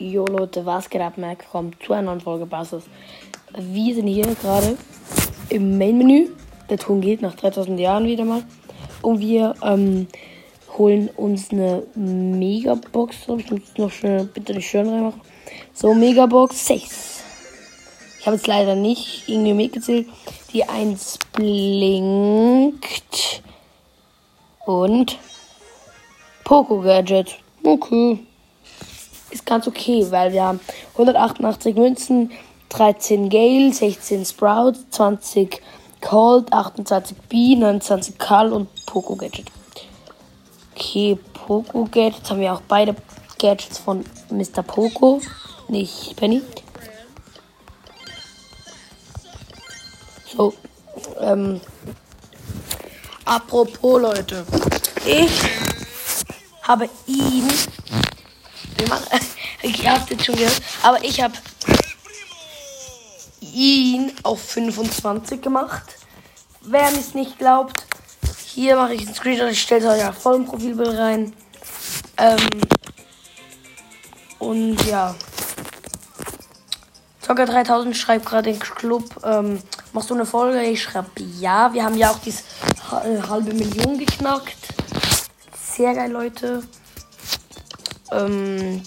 Leute, was geht ab? Willkommen zu einer neuen Folge Basses. Wir sind hier gerade im Main-Menü. Der Ton geht nach 3000 Jahren wieder mal. Und wir ähm, holen uns eine Megabox. Ich muss noch schnell bitte die schön reinmachen. So, Megabox 6. Ich habe jetzt leider nicht irgendwie mitgezählt. Die 1 blinkt. Und Poco Gadget. Okay. Ist ganz okay, weil wir haben 188 Münzen, 13 Gale, 16 Sprout, 20 Cold, 28 B, 29 Karl und Poco Gadget. Okay, Poco Gadgets haben wir auch beide Gadgets von Mr. Poco, nicht Penny. So, ähm, apropos Leute, ich habe ihn, wir machen, ich hab's jetzt schon gehört, aber ich habe ihn auf 25 gemacht. Wer mir es nicht glaubt, hier mache ich einen Screenshot, ich stelle es euch ja voll im Profilbild rein. Ähm, und ja. Zocker 3000 schreibt gerade den Club, ähm, machst du eine Folge? Ich schreibe ja. Wir haben ja auch diese halbe Million geknackt. Sehr geil, Leute. Ähm,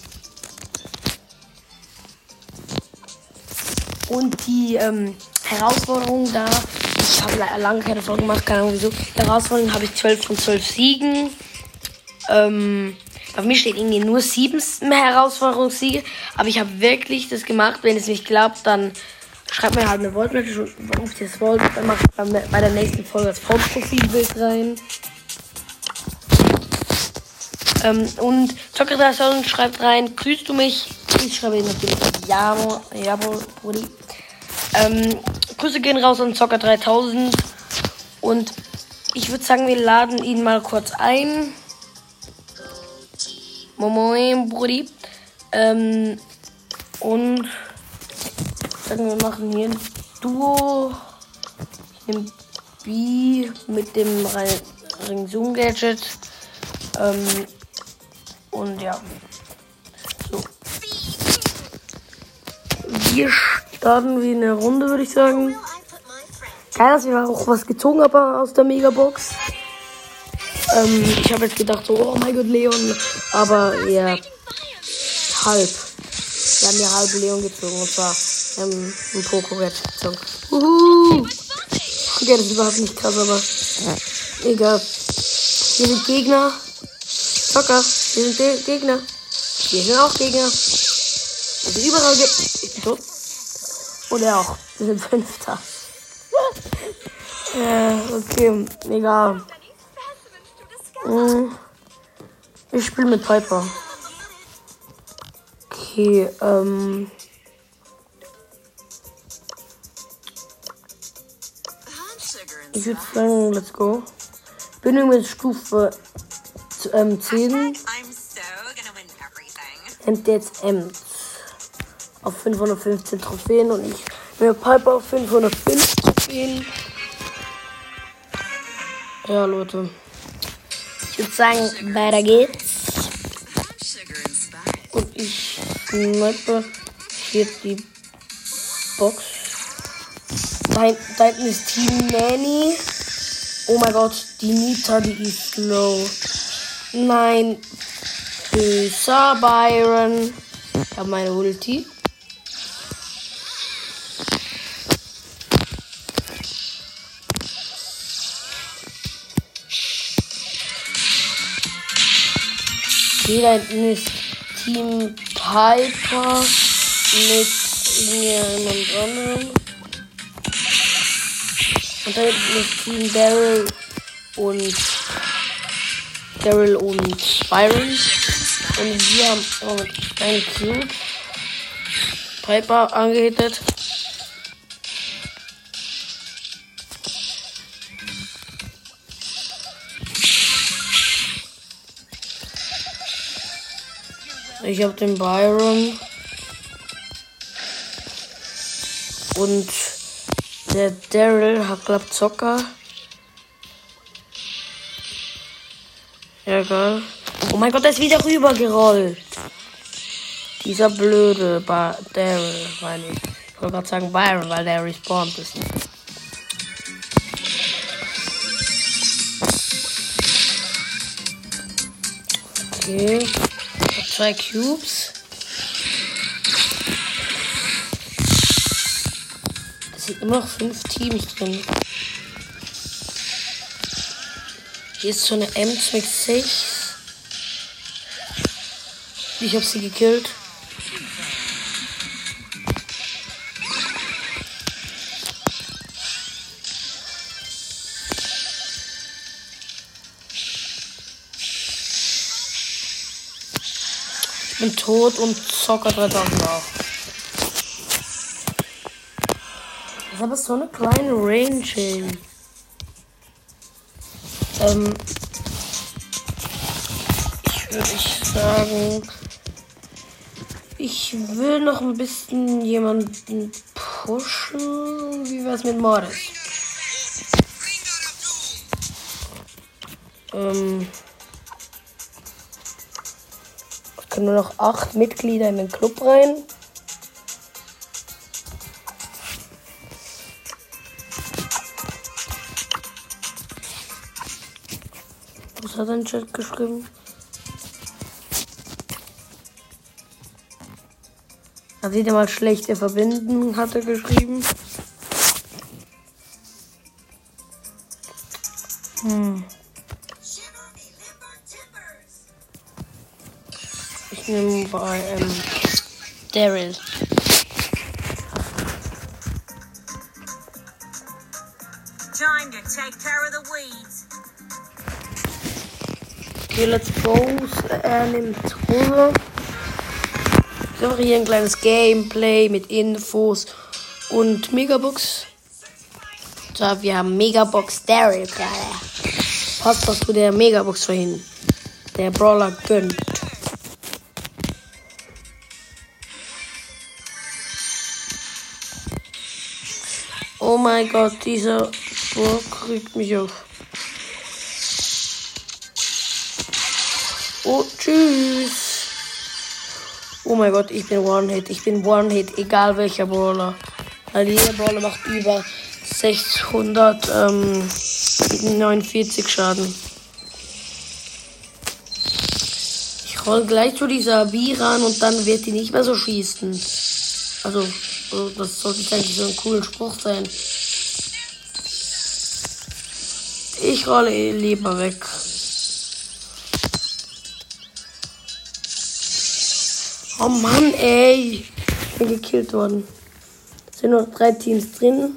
und die ähm, Herausforderung da, ich habe lange keine Folge gemacht, keine Ahnung wieso. Herausforderung habe ich 12 von 12 Siegen. Ähm, auf mir steht irgendwie nur 7 Herausforderungssiege, aber ich habe wirklich das gemacht. Wenn es nicht glaubt, dann schreibt mir halt eine Voice-Message und ruft das wollt, dann mache ich bei der nächsten Folge das Hauptprofilbild rein. Ähm, und Zocker 3000 schreibt rein, grüßt du mich? Ich schreibe ihm natürlich Jawohl, jawohl, Brudi. Ähm, Grüße gehen raus an Zocker 3000. Und ich würde sagen, wir laden ihn mal kurz ein. Moin, Brudi. Ähm, und sagen wir machen hier ein Duo. Ich nehme B mit dem Ring Zoom Gadget. Ähm, und ja. So. Wir starten wie eine Runde, würde ich sagen. Geil, dass wir auch was gezogen haben aus der Megabox. Ähm, ich habe jetzt gedacht, so, oh mein Gott, Leon. Aber ja, halb. Wir haben ja halb Leon gezogen. Und zwar ähm, ein Pokémon gezogen. Uhu. Okay, das ist überhaupt nicht krass, aber egal. Hier sind Gegner. Zocker, wir sind Gegner. Wir sind auch Gegner. Also überall gibt. Ich bin. Und er auch. Wir sind Fünfter. äh, okay, egal. Hm. Ich spiele mit Piper. Okay, ähm. Ich würde sagen, let's go. Bin mit Stufe ähm, 10. Hemd jetzt Ems auf 515 Trophäen und ich mir Piper auf 505 Trophäen. Ja, Leute. Ich würde sagen, weiter geht's. Und ich snipe hier die Box. Da, da hinten ist Team Nanny. Oh mein Gott, die Nita, die ist low. Nein. Böser Byron. Ich habe meine Ulti. Hinten ist Team Piper mit irgendjemand anderem. Und da hinten ist Team Daryl und Daryl und Byron. Und wir haben oh, einen Cube. Piper angehittet. Ich habe den Byron. Und der Daryl hat glaub Zocker. Ja, geil. Oh mein Gott, der ist wieder rübergerollt. Dieser blöde ba Daryl, meine ich. Ich wollte gerade sagen Byron, weil der respawned ist. Okay. Zwei Cubes. Es sind immer noch fünf Teams drin. Hier ist so eine M26. Ich habe sie gekillt. Bin tot und Zocker 3000 auch. Das ist aber so eine kleine Range. Ey. Ähm, ich würde sagen, ich will noch ein bisschen jemanden pushen. Wie wär's mit Morris? Ähm, es können nur noch acht Mitglieder in den Club rein. Hat er in Chat geschrieben? Da sieht er mal schlechte Verbindung, hat er geschrieben. Hm. Ich nehme bei ähm, Daryl. Okay, let's go. Er nimmt Hose. So, hier ein kleines Gameplay mit Infos und Megabox. So, wir haben Megabox Daryl gerade. Passt das zu der Megabox vorhin. Der Brawler gönnt. Oh mein Gott, dieser Burg kriegt mich auf. Oh, tschüss. Oh mein Gott, ich bin One-Hit. Ich bin One-Hit, egal welcher Brawler. Weil jeder Brawler macht über 649 Schaden. Ich roll gleich zu dieser B ran und dann wird die nicht mehr so schießen. Also, so, das sollte eigentlich so ein cooler Spruch sein. Ich rolle lieber weg. Oh Mann, ey. Ich bin gekillt worden. Es sind noch drei Teams drin.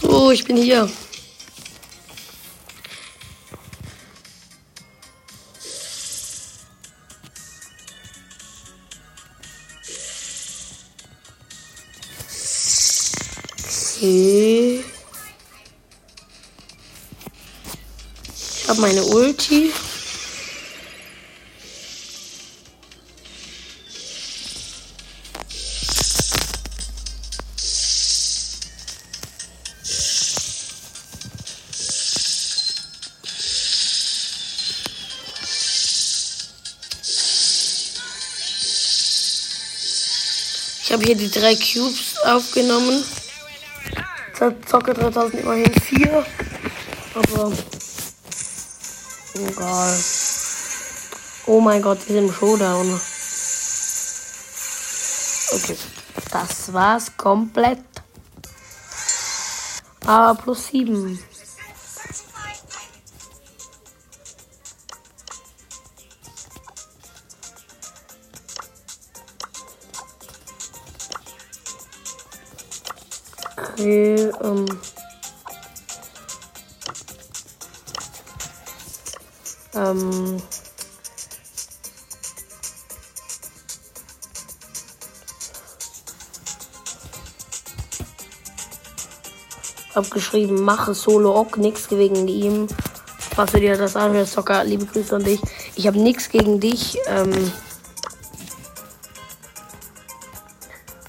So, ich bin hier. Habe meine Ulti. Ich habe hier die drei Cubes aufgenommen. Zocke 3000 immerhin 4. Aber. Egal. Oh mein Gott, die sind im Showdown. Okay. Das war's komplett. Aber plus 7. Hab geschrieben, mache Solo auch nichts wegen ihm. Was du dir das anhörst, Zocker, liebe Grüße an dich. Ich habe nichts gegen dich. Ähm,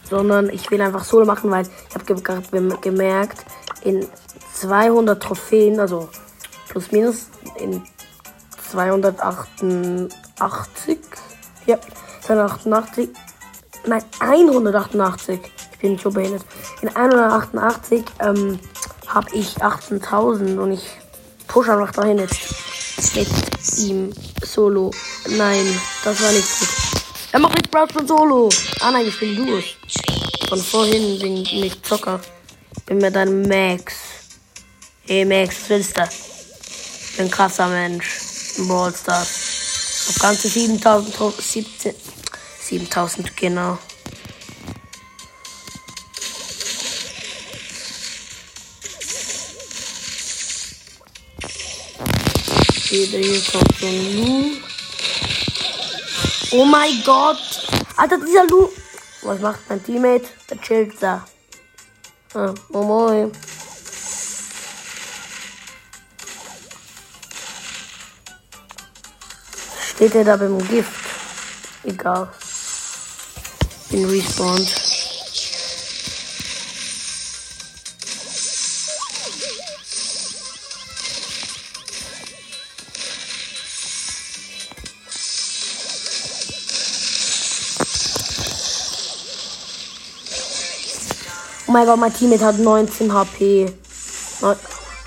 sondern ich will einfach Solo machen, weil ich habe ge ge gemerkt, in 200 Trophäen, also plus minus in 288, ja, 288, nein, 188, ich bin so behindert, in 188 ähm, habe ich 18.000 und ich push einfach dahin jetzt mit ihm solo. Nein, das war nicht gut. Er macht jetzt Brawl von Solo. Ah nein, ich bin durch. Von vorhin wegen mit Zocker. Bin mir dann Max. Hey Max, willst du? Ich bin krasser Mensch. Im Brawl. Auf ganze 7000, 17, 7000, genau. Jeder hier kommt so ein Lu. Oh mein Gott. Alter, dieser Lu. Was macht mein Teammate? Der chillt da. Ah, oh moin. Steht er da beim Gift? Egal. Bin respawned. Oh mein Gott, mein Teammate hat 19 HP. Oh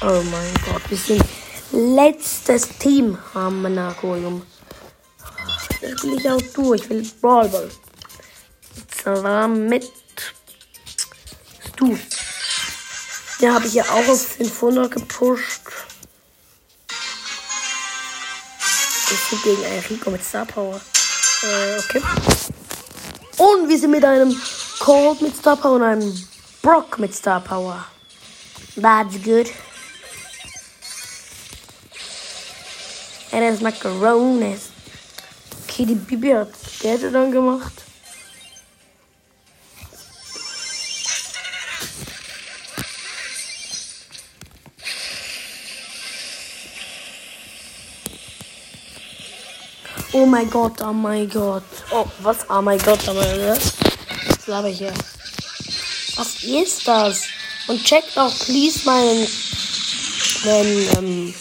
mein Gott, wir sind letztes Team Nakoyum. Das will ich auch durch. Ich will Brawl Ball. Zwar mit Stu. Den habe ich ja auch auf 500 gepusht. Ich bin gegen einen Rico mit Star Power. Äh, okay. Und wir sind mit einem Cold mit Star Power und einem Brock mit Star Power. That's good. And it's macaronis. Okay, die Bibi hat Geld dann gemacht. Oh mein Gott, oh mein Gott. Oh, was? Oh mein Gott, oh mein Gott. Was laber ich hier? Was ist das? Und checkt auch please meinen, meinen, ähm,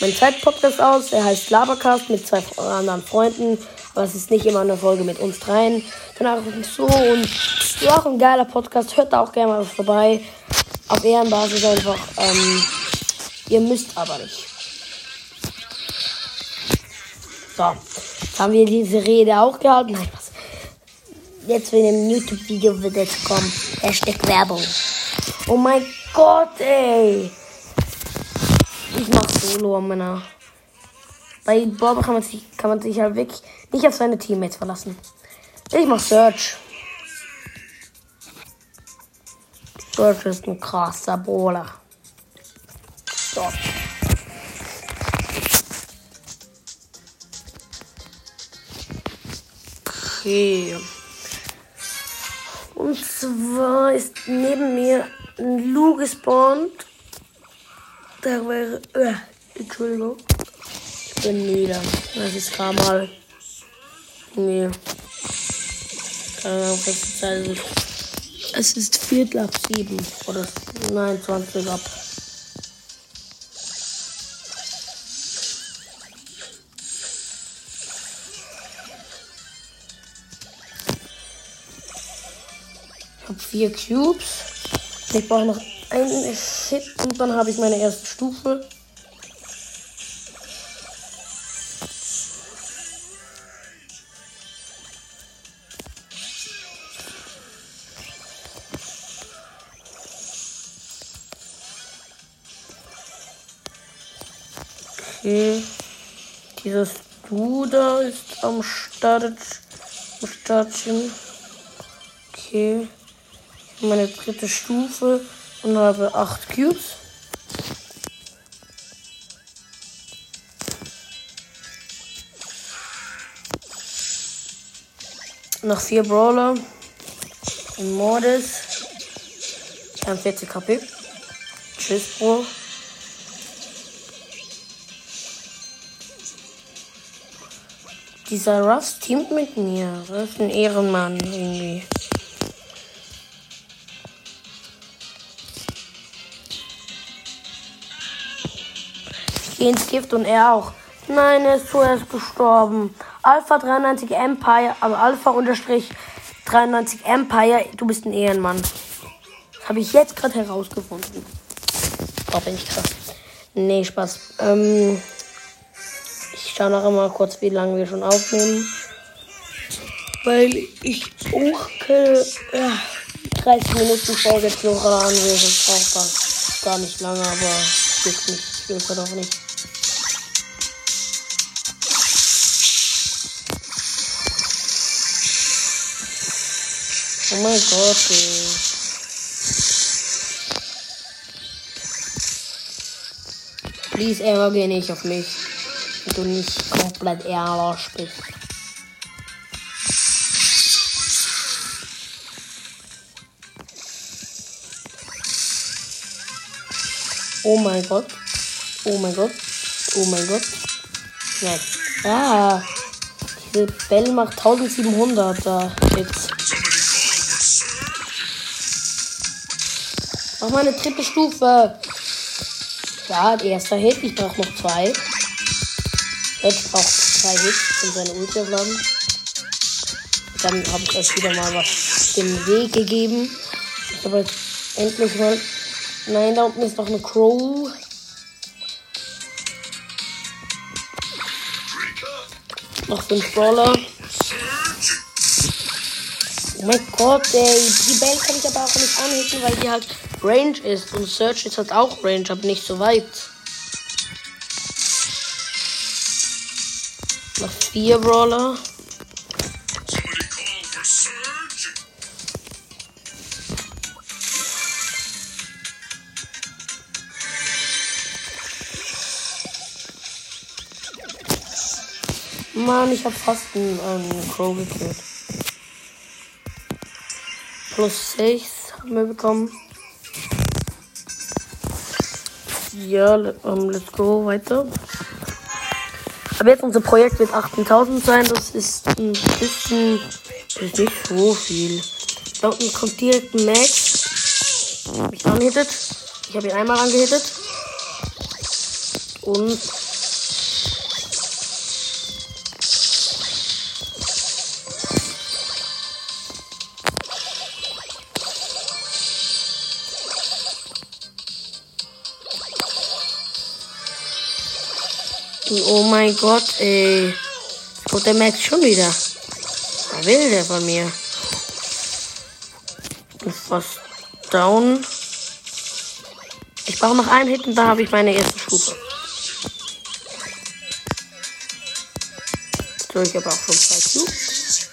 meinen Zeit-Podcast aus. Der heißt Labercast mit zwei anderen Freunden. Aber es ist nicht immer eine Folge mit uns dreien. Danach so und ist auch ein geiler Podcast. Hört da auch gerne mal vorbei. Auf Ehrenbasis einfach. Ähm, ihr müsst aber nicht. So, haben wir diese Rede auch gehalten. Nein? Jetzt in dem YouTube-Video wird jetzt kommen. Hashtag Werbung. Oh mein Gott, ey. Ich mach Solo, Männer. Bei Bob kann man, sich, kann man sich halt wirklich nicht auf seine Teammates verlassen. Ich mach Search. Search ist ein krasser Brawler. So. Okay. Und zwar ist neben mir ein Lu gespawnt. Der wäre. Äh, Entschuldigung. Ich bin müde. Das ist gerade mal. Nee. Es ist Viertel ab sieben. Oder nein, 20 ab. Habe vier Cubes. Ich brauche noch einen Hit und dann habe ich meine erste Stufe. Okay. Dieses Du da ist am Start. Am Startchen. Okay. Meine dritte Stufe und habe acht Cubes. Noch vier Brawler. Und Mordes. Ich habe 40 KP. Tschüss, Bro. Dieser Russ teamt mit mir. Das ist ein Ehrenmann irgendwie. Gehe ins Gift und er auch. Nein, er ist zuerst gestorben. Alpha 93 Empire, also Alpha unterstrich 93 Empire, du bist ein Ehrenmann. Habe ich jetzt gerade herausgefunden. Oh, bin ich krass. Nee, Spaß. Ähm, ich schaue noch mal kurz, wie lange wir schon aufnehmen. Weil ich auch ja, 30 Minuten Folge jetzt noch anwesend. Braucht gar nicht lange, aber juckt nicht. Ich will es auch nicht. Oh mein Gott, ey. Please, Emma, geh nicht auf mich. Wenn du nicht komplett ehrlich bist. Oh mein Gott. Oh mein Gott. Oh mein Gott. Nein. Ah. Diese Bell macht 1700 da jetzt. Mach mal eine dritte Stufe. Ja, erster Hit. Ich brauche noch zwei. Jetzt braucht zwei Hits, um seine Ulti aufladen. Dann habe ich euch wieder mal was den Weg gegeben. Ich habe jetzt endlich mal. Nein, da unten ist noch eine Crow. Noch fünf Brawler. Oh mein Gott, ey. Die Bell kann ich aber auch nicht anhitten, weil die halt Range ist. Und Search ist halt auch Range, aber nicht so weit. Noch vier Brawler. Mann, ich hab fast einen ähm, Crow gekillt. Plus 6 haben wir bekommen. Ja, um, let's go weiter. Aber jetzt unser Projekt wird 8000 sein. Das ist ein bisschen. Das ist nicht so viel. Da unten kommt direkt ein Max. Hab ich angehittet. Ich habe ihn einmal angehittet. Und. Oh mein Gott, ey. Kommt der Max schon wieder. Was will der von mir? Ist was down. Ich brauche noch einen Hit und dann habe ich meine erste Stufe. So, ich habe auch schon zwei Cubes.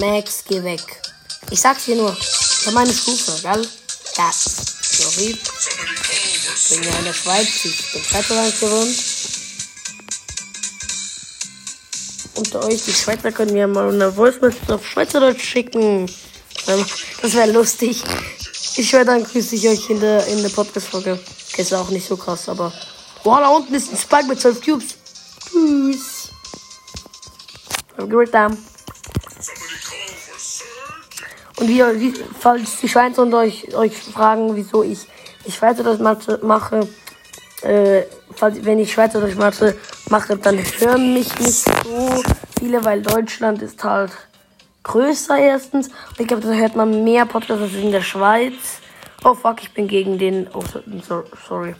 Max, geh weg. Ich sag's dir nur. Ich habe meine Stufe, gell? Ja. Sorry. Ich bin ja in der Schweiz. Ich bin Schweizerland gewohnt. Unter euch, die Schweizer können mir mal eine Voice auf Schweizerdeutsch schicken. Das wäre lustig. Ich werde dann grüße ich euch in der, in der Podcast-Folge. Ist auch nicht so krass, aber. Boah, da unten ist ein Spike mit 12 Cubes. Tschüss. Have a great time. Und wie, wie falls die Schweizer unter euch, euch fragen, wieso ich, ich Schweizerdeutsch mache, äh, falls, wenn ich Schweizerdeutsch mache, mache, dann hören mich nicht so viele, weil Deutschland ist halt größer erstens. Und ich glaube, da hört man mehr Podcasts als in der Schweiz. Oh fuck, ich bin gegen den. Oh, so, sorry.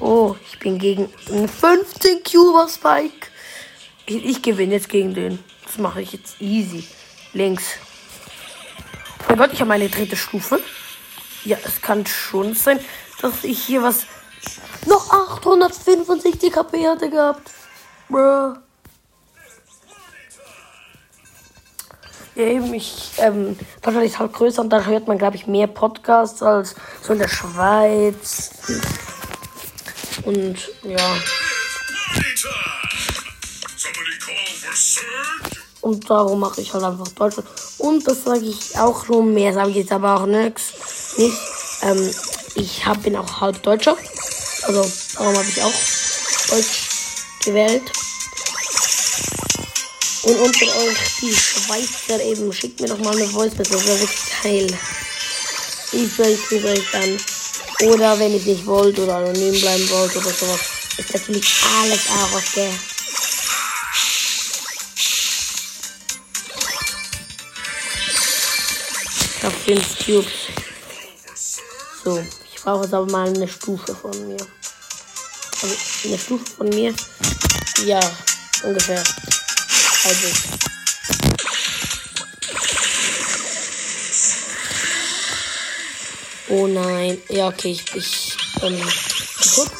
Oh, ich bin gegen einen 15 Cuber Spike. Ich, ich gewinne jetzt gegen den. Das mache ich jetzt easy. Links. Oh mein Gott, ich habe meine dritte Stufe. Ja, es kann schon sein, dass ich hier was noch 865 KP hatte gehabt. Bruh. Ja, eben, ich, ähm, Deutschland ist halt größer und da hört man, glaube ich, mehr Podcasts als so in der Schweiz. Und, ja. Und darum mache ich halt einfach Deutschland. Und das sage ich auch schon mehr, sage ich jetzt aber auch nix. Nicht. Ähm, ich hab, bin auch halb Deutscher. Also, darum habe ich auch Deutsch gewählt. Und unter euch die Schweizer eben, schickt mir doch mal eine Voice mit, das wäre wirklich geil. Ich grüße euch dann. Oder wenn ihr nicht wollt oder anonym bleiben wollt oder sowas, ist natürlich alles auch der. Ich habe 5 Cubes. So, brauche jetzt aber mal eine Stufe von mir. Also eine Stufe von mir. Ja, ungefähr. Also. Oh nein. Ja, okay, ich, ich ähm, kaputt.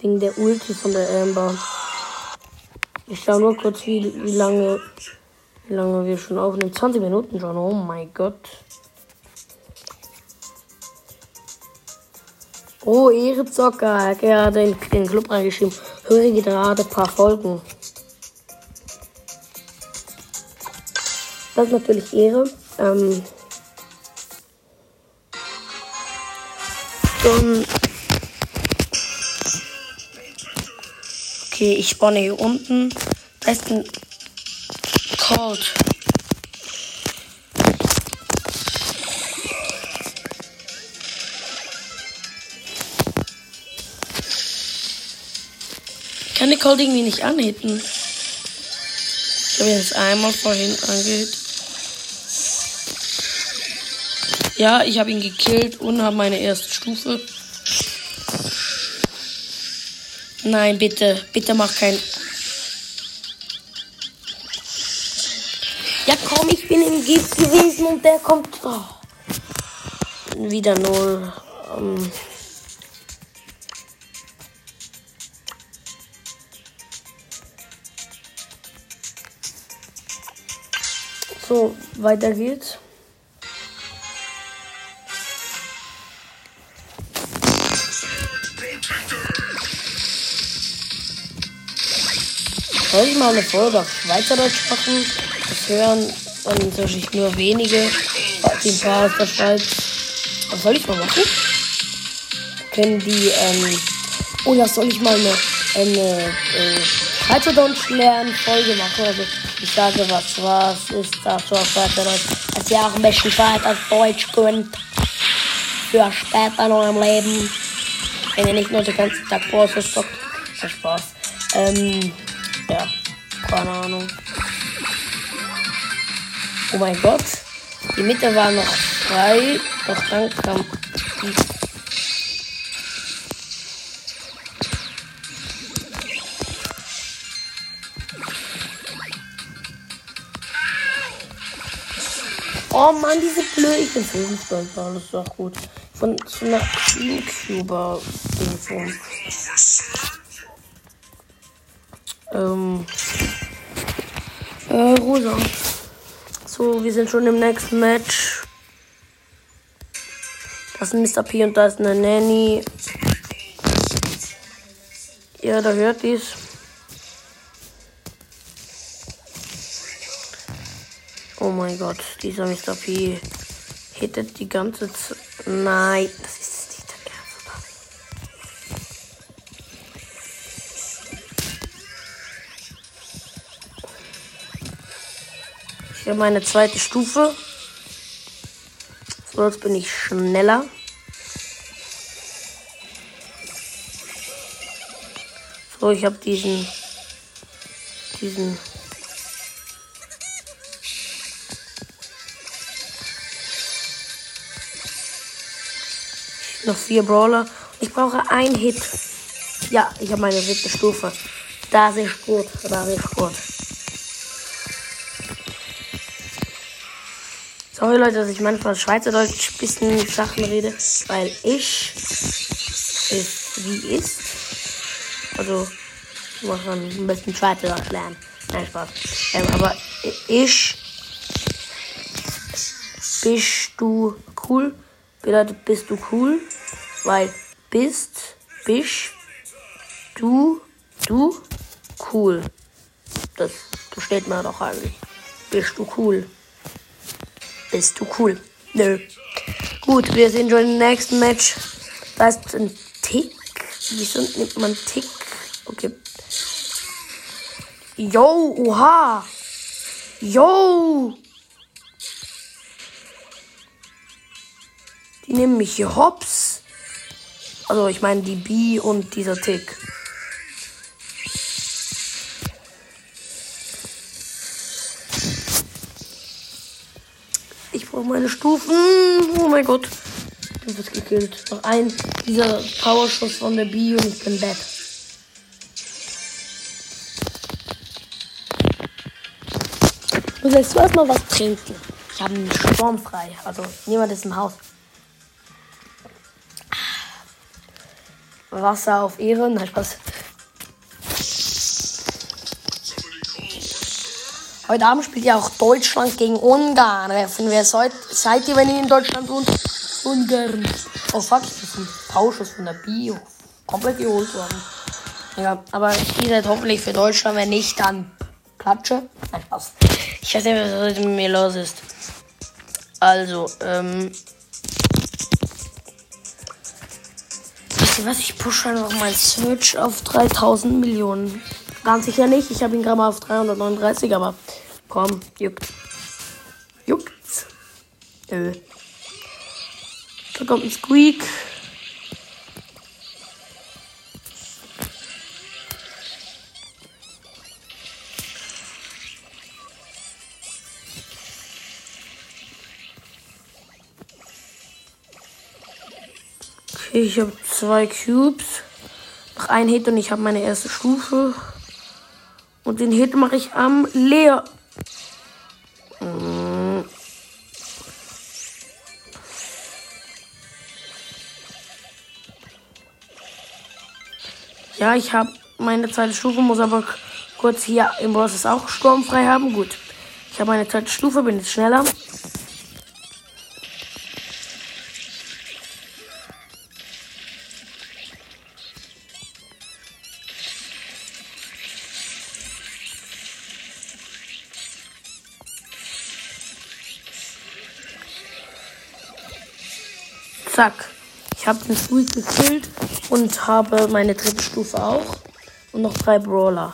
Wegen der Ulti von der Amber. Ich schau nur kurz, wie, wie lange wie lange wir schon aufnehmen. 20 Minuten schon. Oh mein Gott. Oh, Ehrezocker. Er hat in den Club reingeschrieben. Höre gerade ein paar Folgen. Das ist natürlich Ehre. Ähm, okay, ich spawne hier unten. Da ist ein Cold. Kann die Cold irgendwie nicht anhitten? Ich habe jetzt einmal vorhin angehit. Ja, ich habe ihn gekillt und habe meine erste Stufe. Nein, bitte, bitte mach kein. Ja, komm, ich bin im Gift gewesen und der kommt. Oh. Wieder null. Ähm. So, weiter geht's. Soll ich mal eine Folge auf Schweizerdeutsch machen? Das hören dann natürlich nur wenige, die ein paar aus der Schweiz. Was soll ich mal machen? Können die, ähm, oder soll ich mal eine, eine äh, Schweizerdeutsch lernen Folge machen? Also ich sage, was, was ist das für Schweizerdeutsch? Dass ihr auch ein bisschen Schweizerdeutsch könnt. Für später noch im Leben. Wenn ihr nicht nur den ganzen Tag Bosses zockt. Viel Spaß. Ähm, ja, keine Ahnung. Oh mein Gott. Die Mitte war noch frei, doch dann kam die. Oh Mann, diese blöde. Ich bin Fußball, alles ist doch gut. Von so einer YouTuber-Telefon. Ähm. Äh, Rosa. So, wir sind schon im nächsten Match. Das ist Mr. P und da ist eine Nanny. Ja, da hört dies. Mein Gott, dieser Mr. P hittet die ganze Zeit. Nein, das ist nicht der Ernst. Ich habe meine zweite Stufe. So, jetzt bin ich schneller. So, ich habe diesen. diesen. Noch vier Brawler. Ich brauche einen Hit. Ja, ich habe meine siebte Stufe. Das ist gut. Das ist gut. Sorry Leute, dass ich manchmal Schweizerdeutsch ein bisschen Sachen rede, weil ich ist wie ist. Also muss man ein bisschen Schweizerdeutsch lernen. Nein, Spaß. Ähm, aber ich bist du cool bedeutet bist du cool, weil bist, bist du, du cool. Das versteht man doch eigentlich. Bist du cool. Bist du cool. Nö. Gut, wir sind schon im nächsten Match. Da ist ein Tick. Wieso nimmt man Tick? Okay. Yo, oha. Yo. Die nehmen mich hier hops. Also ich meine die B und dieser Tick. Ich brauche meine Stufen. Oh mein Gott. Ich bin gekillt. Noch ein dieser Powerschuss von der B und ich bin dead. Du sollst du erstmal was trinken. Ich habe einen Sturm frei. Also niemand ist im Haus. Wasser auf Ehre. Nein, Spaß. Heute Abend spielt ja auch Deutschland gegen Ungarn. Wenn wer seid, seid ihr, wenn ihr in Deutschland wohnt? Ungarn. Oh fuck, ich bin ein Tauschus von der Bio. Komplett geholt worden. Ja, aber ihr seid hoffentlich für Deutschland. Wenn nicht, dann Klatsche. Nein, Spaß. Ich weiß nicht, was heute mit mir los ist. Also, ähm. Wisst ihr was? Ich pushe einfach mal Search auf 3000 Millionen. Ganz sicher nicht. Ich habe ihn gerade mal auf 339, aber komm, juckt. Juckt's. Nö. Da kommt ein Squeak. Ich habe zwei Cubes. Noch ein Hit und ich habe meine erste Stufe. Und den Hit mache ich am Leer. Mm. Ja, ich habe meine zweite Stufe, muss aber kurz hier im Boss auch sturmfrei haben. Gut. Ich habe meine zweite Stufe, bin jetzt schneller. Zack. Ich habe den Squeak gekillt und habe meine dritte Stufe auch. Und noch drei Brawler.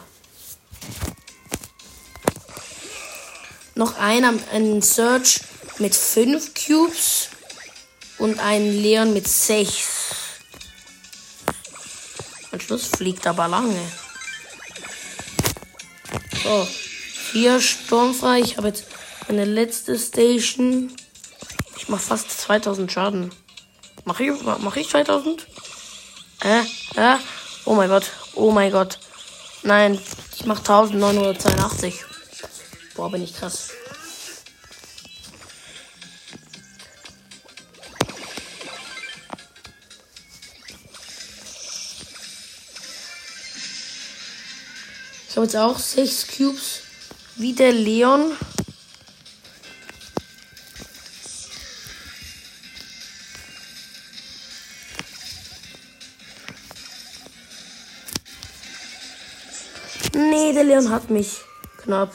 Noch einer, ein Search mit fünf Cubes und ein Leon mit sechs. Am Schluss fliegt aber lange. So, vier sturmfrei. Ich habe jetzt meine letzte Station. Ich mache fast 2000 Schaden. Mach ich, mach ich 2000? Äh, äh. Oh mein Gott. Oh mein Gott. Nein, ich mach 1982. Boah, bin ich krass. Ich habe jetzt auch 6 Cubes. Wie der Leon. Der Leon hat mich knapp.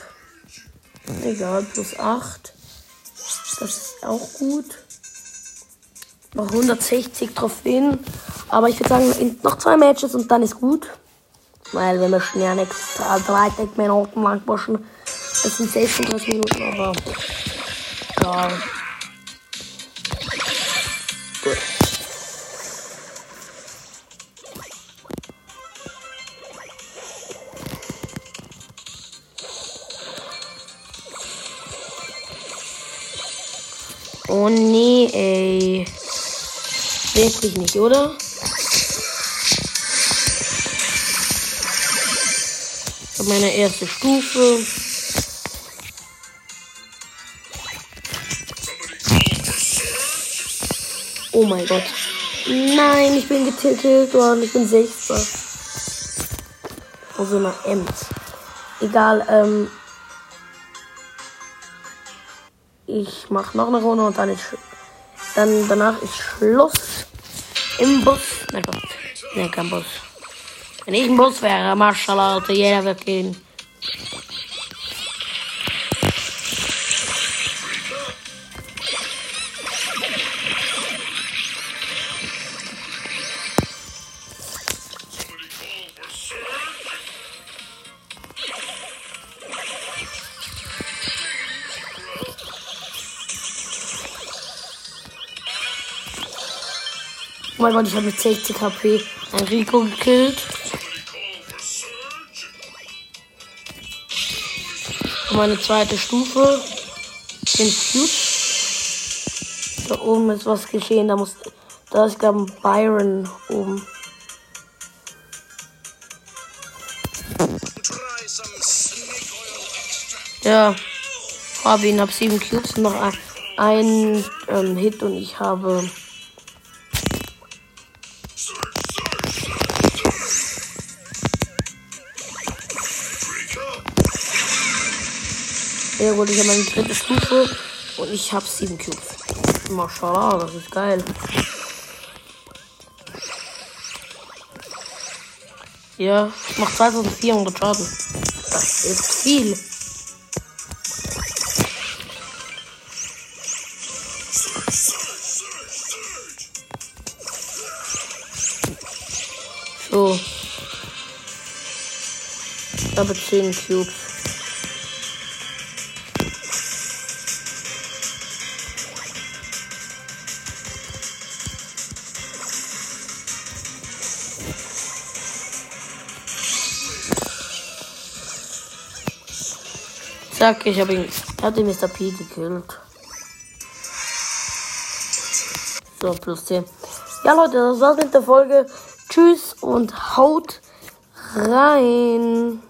Egal, plus 8. Das ist auch gut. Noch 160 Trophäen. Aber ich würde sagen, noch zwei Matches und dann ist gut. Weil wir möchten ja nichts 30 Minuten lang pushen. Das sind 36 Minuten, aber ja. Nee, ey. Wirklich nicht, oder? Meine erste Stufe. Oh mein Gott. Nein, ich bin getiltet worden. Ich bin Sechster. Also nach Ems. Egal, ähm. Ich mach noch eine Runde und dann ist dann danach ist Schluss im Bus. Nein, Gott. Nein, kein Bus. Wenn ich ein Bus wäre, Marschall, jeder wird gehen. Mein Gott, ich habe mit 60 HP ein Rico gekillt. Und meine zweite Stufe. Den Cute. Da oben ist was geschehen. Da muss. Da ist glaube ein Byron oben. Ja. Habe ihn, hab sieben Cubes, noch ein, ein ähm, Hit und ich habe. Ja gut, ich habe meine dritte Stufe und ich habe sieben Cubes. Mashallah, das ist geil. Ja, ich mach 2400 Schaden. Das ist viel. So. Ich habe 10 Cubes. Zack, ich habe ihn. Er hat den Mr. P gekillt. So, plus 10. Ja, Leute, das war's mit der Folge. Tschüss und haut rein.